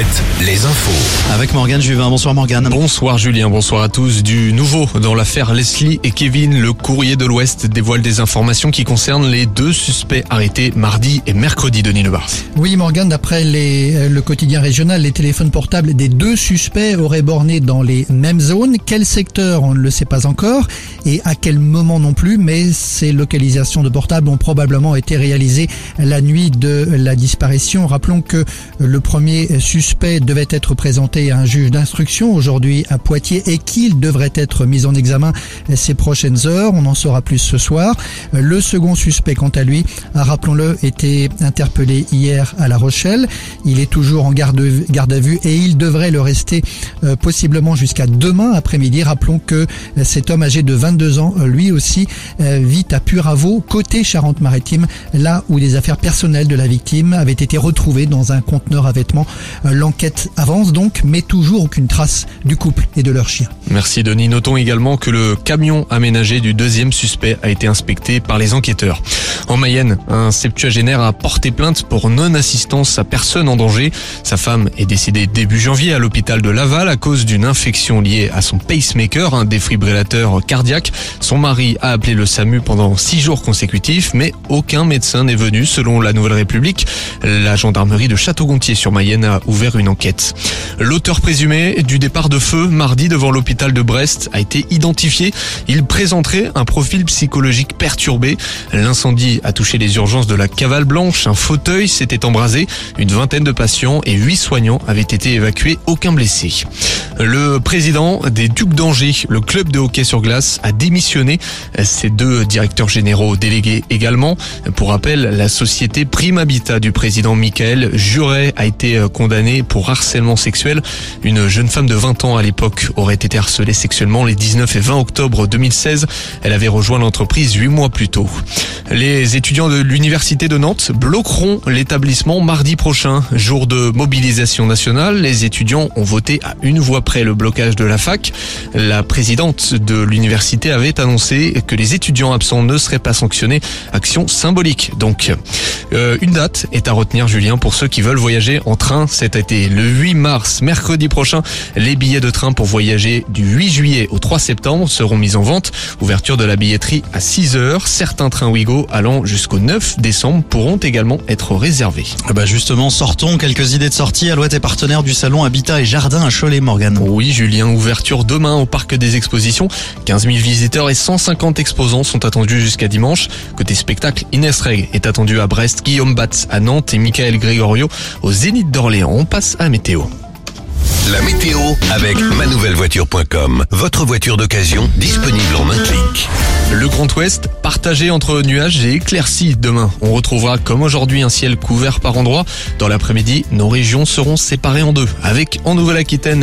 Alouette, les infos. Avec Morgane Juvin. Bonsoir Morgane. Bonsoir Julien, bonsoir à tous. Du nouveau dans l'affaire Leslie et Kevin, le courrier de l'Ouest dévoile des informations qui concernent les deux suspects arrêtés mardi et mercredi, Denis Lebars. Oui Morgane, d'après les- euh, le quotidien régional, les téléphones portables des deux suspects auraient borné dans les mêmes zones. Quel secteur, on ne le sait pas encore, et à quel moment non plus, mais ces localisations de portables ont probablement été réalisées la nuit de la disparition. Rappelons que le premier suspect devait être présenté à un juge d'instruction aujourd'hui à Poitiers et qu'il devrait être mis en examen ces prochaines heures. On en saura plus ce soir. Le second suspect, quant à lui, rappelons-le, été interpellé hier à La Rochelle. Il est toujours en garde, à vue et il devrait le rester euh, possiblement jusqu'à demain après-midi. Rappelons que cet homme âgé de 22 ans, lui aussi, euh, vit à Puraveau, côté Charente-Maritime, là où les affaires personnelles de la victime avaient été retrouvées dans un conteneur à vêtements. Euh, L'enquête avance donc, mais toujours aucune trace du couple et de leur chien. Merci Denis. Notons également que le camion aménagé du deuxième suspect a été inspecté par les enquêteurs. En Mayenne, un septuagénaire a porté plainte pour non-assistance à personne en danger. Sa femme est décédée début janvier à l'hôpital de Laval à cause d'une infection liée à son pacemaker, un défibrillateur cardiaque. Son mari a appelé le SAMU pendant six jours consécutifs, mais aucun médecin n'est venu selon la Nouvelle République. La gendarmerie de Château-Gontier sur Mayenne a ouvert une enquête. L'auteur présumé du départ de feu mardi devant l'hôpital de Brest a été identifié. Il présenterait un profil psychologique perturbé. L'incendie a touché les urgences de la Cavale Blanche. Un fauteuil s'était embrasé. Une vingtaine de patients et huit soignants avaient été évacués. Aucun blessé. Le président des Ducs d'Angers, le club de hockey sur glace, a démissionné. Ses deux directeurs généraux délégués également. Pour rappel, la société Prime Habitat du président Michael Juret a été condamnée pour harcèlement sexuel. Une jeune femme de 20 ans à l'époque aurait été harcelée sexuellement les 19 et 20 octobre 2016. Elle avait rejoint l'entreprise huit mois plus tôt. Les étudiants de l'université de Nantes bloqueront l'établissement mardi prochain, jour de mobilisation nationale. Les étudiants ont voté à une voix près le blocage de la fac. La présidente de l'université avait annoncé que les étudiants absents ne seraient pas sanctionnés. Action symbolique donc. Euh, une date est à retenir Julien pour ceux qui veulent voyager en train cet été. Le 8 mars, mercredi prochain, les billets de train pour voyager du 8 juillet au 3 septembre seront mis en vente. Ouverture de la billetterie à 6 heures. Certains trains Ouigo allant jusqu'au 9 décembre pourront également être réservés. Ah bah justement, sortons quelques idées de sortie. Alouette est partenaire du salon Habitat et Jardin à Cholet, Morgane. Oui, Julien, ouverture demain au parc des expositions. 15 000 visiteurs et 150 exposants sont attendus jusqu'à dimanche. Côté spectacle, Inès Reg est attendu à Brest, Guillaume Batz à Nantes et Michael Gregorio au Zénith d'Orléans. On passe à météo. La météo avec manouvellevoiture.com. Votre voiture d'occasion disponible en un clic. Le Grand Ouest partagé entre nuages et éclaircies demain. On retrouvera comme aujourd'hui un ciel couvert par endroits. Dans l'après-midi, nos régions seront séparées en deux, avec en Nouvelle-Aquitaine